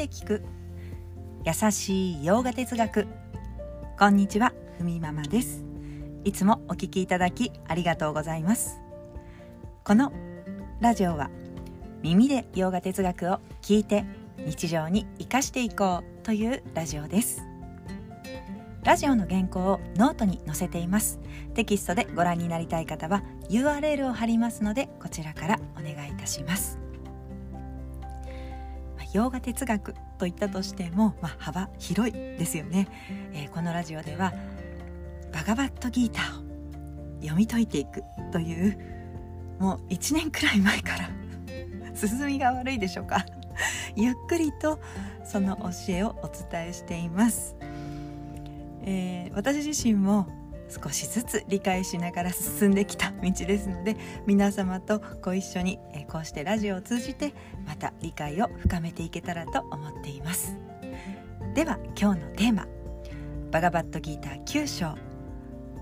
で聞く。優しいヨガ哲学。こんにちはふみママです。いつもお聞きいただきありがとうございます。このラジオは耳でヨガ哲学を聞いて日常に生かしていこうというラジオです。ラジオの原稿をノートに載せています。テキストでご覧になりたい方は URL を貼りますのでこちらからお願いいたします。洋画哲学といったとしても、まあ、幅広いですよね、えー、このラジオではバガバットギーターを読み解いていくというもう1年くらい前から 進みが悪いでしょうか。ゆっくりとその教えをお伝えしています、えー、私自身も少しずつ理解しながら進んできた道ですので皆様とご一緒にこうしてラジオを通じてまた理解を深めていけたらと思っていますでは今日のテーマ「バガバットギーター9章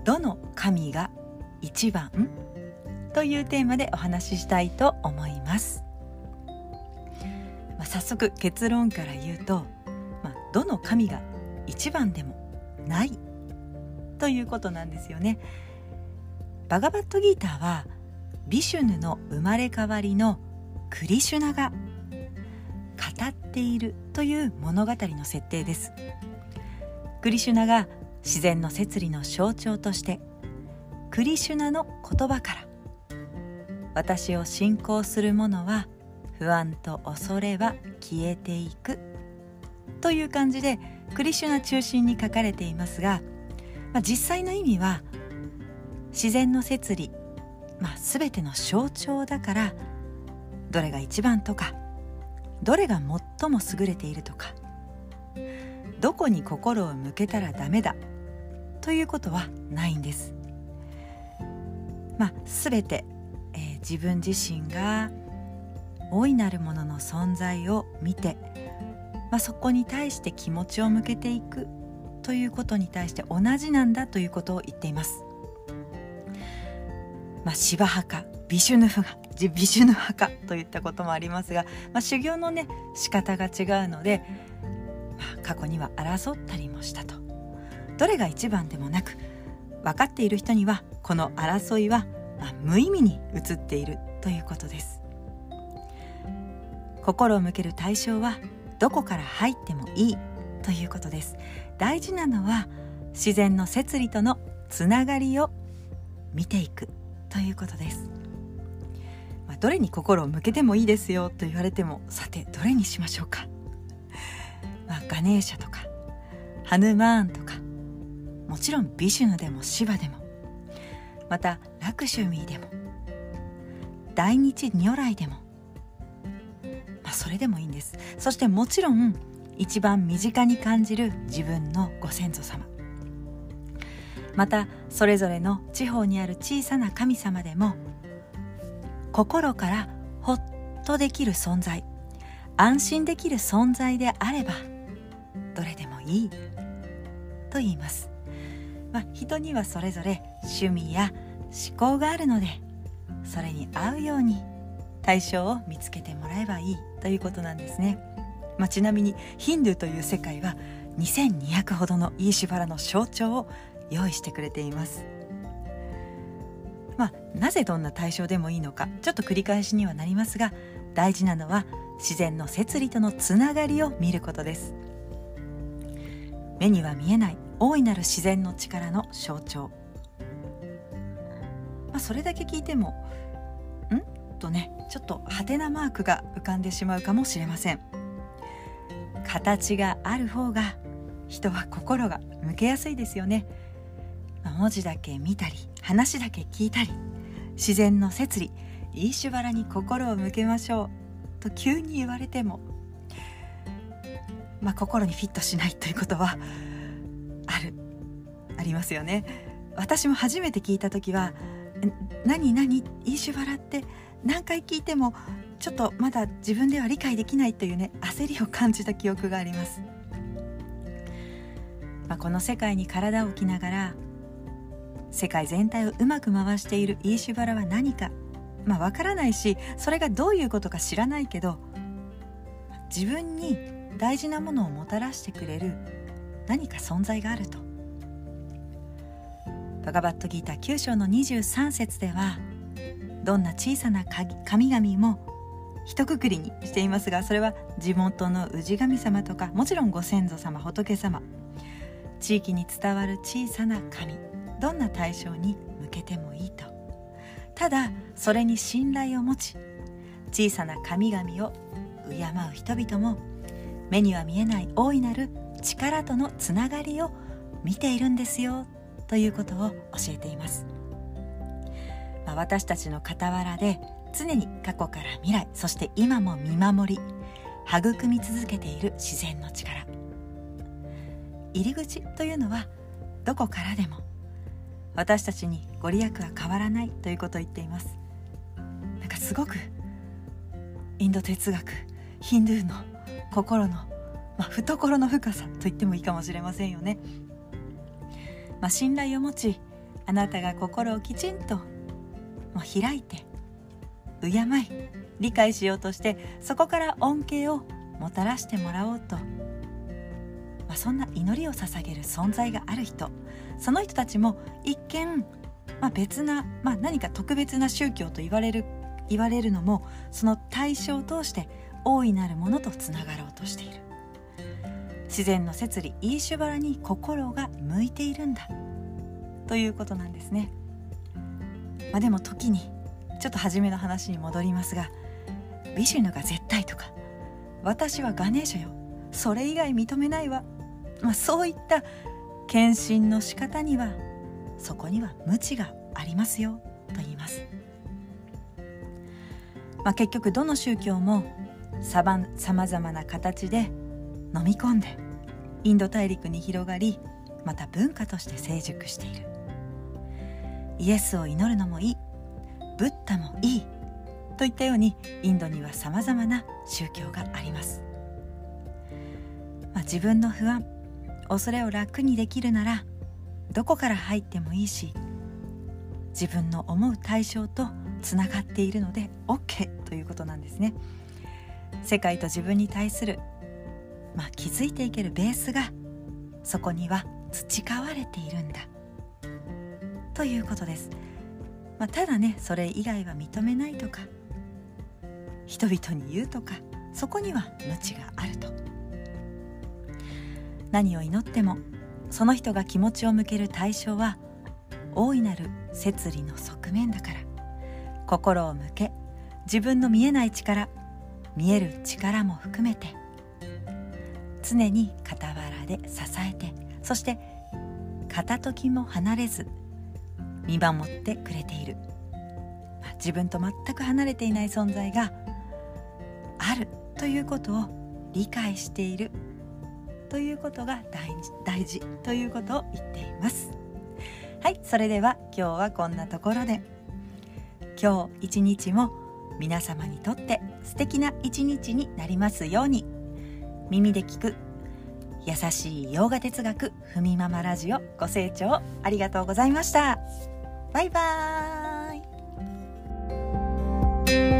どの神が一番?」というテーマでお話ししたいと思います、まあ、早速結論から言うと、まあ、どの神が一番でもないということなんですよね。バガバットギーターはビシュヌの生まれ変わりのクリシュナが語っているという物語の設定です。クリシュナが自然の摂理の象徴としてクリシュナの言葉から私を信仰する者は不安と恐れは消えていくという感じでクリシュナ中心に書かれていますがまあ、実際の意味は自然の摂理、まあ、全ての象徴だからどれが一番とかどれが最も優れているとかどこに心を向けたらダメだということはないんです。まあ、全て、えー、自分自身が大いなるものの存在を見て、まあ、そこに対して気持ちを向けていくということに対して同じなんだということを言っています。まあ、芝墓ビシュヌフがビシュヌ墓といったこともありますが、まあ、修行のね仕方が違うので、まあ、過去には争ったりもしたとどれが一番でもなく分かっている人にはこの争いは、まあ、無意味に映っているということです心を向ける対象はどこから入ってもいいということです。大事なのは自然の摂理とのつながりを見ていくということです、まあ、どれに心を向けてもいいですよと言われてもさてどれにしましょうか、まあ、ガネーシャとかハヌマーンとかもちろんビシュヌでもシバでもまたラクシュミーでも大日如来でも、まあ、それでもいいんです。そしてもちろん一番身近に感じる自分のご先祖様またそれぞれの地方にある小さな神様でも心からほっとできる存在安心できる存在であればどれでもいいと言います、まあ、人にはそれぞれ趣味や思考があるのでそれに合うように対象を見つけてもらえばいいということなんですね。まあ、ちなみにヒンドゥーという世界は2200ほどのイーシュバラの象徴を用意してくれています。まあ、なぜどんな対象でもいいのかちょっと繰り返しにはなりますが大事なのは自然の摂理とのつながりを見ることです。目には見えない大いなる自然の力の象徴、まあ、それだけ聞いてもん？とねちょっとハテナマークが浮かんでしまうかもしれません。形がある方が人は心が向けやすいですよね。文字だけ見たり話だけ聞いたり自然の摂理イーシュバラに心を向けましょう。と急に言われてもまあ心にフィットしないということはあるありますよね。私も初めて聞いた時は「何何？イーシュバラって何回聞いてもちょっとまだ自分では理解できないというね焦りを感じた記憶があります、まあ、この世界に体を置きながら世界全体をうまく回しているイーシュバラは何か。まあわからないしそれがどういうことか知らないけど自分に大事なものをもたらしてくれる何か存在があると。バガバットギータ9章の23節ではどんな小さな神々も一括りにしていますがそれは地元の氏神様とかもちろんご先祖様仏様地域に伝わる小さな神どんな対象に向けてもいいと。ただそれに信頼を持ち小さな神々を敬う人々も目には見えない大いなる力とのつながりを見ているんですよ。ということを教えています、まあ、私たちの傍らで常に過去から未来そして今も見守り育み続けている自然の力。入り口というのはどこからでも私たちにご利益は変わらないということを言っています。なんかすごくインド哲学ヒンドゥーの心の、まあ、懐の深さと言ってもいいかもしれませんよね、まあ、信頼を持ちあなたが心をきちんと、まあ、開いて敬い理解しようとしてそこから恩恵をもたらしてもらおうと、まあ、そんな祈りを捧げる存在がある人その人たちも一見、まあ、別な、まあ、何か特別な宗教と言われる言われるのもその対象を通して大いなるものとつながろうとしている。自然の摂理イーシュバラに心が向いているんだ。ということなんですね、まあ、でも時にちょっと初めの話に戻りますがビシュヌが絶対とか私はガネーシャよそれ以外認めないわ、まあ、そういった献身の仕方にはそこには無知がありますよ。と言います、まあ、結局どの宗教もさまざまな形で飲み込んでインド大陸に広がりまた文化として成熟している。イエスを祈るのもいい。ブッダもいい。といったようにインドにはさまざまな宗教があります、まあ、自分の不安恐れを楽にできるならどこから入ってもいいし自分の思う対象とつながっているので OK ということなんですね。世界と自分に対する、まあ、気づいていけるベースがそこには培われているんだ。ということです。まあ、ただねそれ以外は認めないとか人々に言うとかそこには無知があると。何を祈ってもその人が気持ちを向ける対象は大いなる摂理の側面だから。心を向け自分の見えない力見える力も含めて。常に傍らで支えてそして片時も離れず見守ってくれている、まあ、自分と全く離れていない存在があるということを理解しているということが大大事ということを言っています。はいそれでは今日はこんなところで。今日一日も皆様にとって素敵な一日になりますように。耳で聞く。優しい洋画哲学ふみママラジオご清聴ありがとうございました。バイバーイ。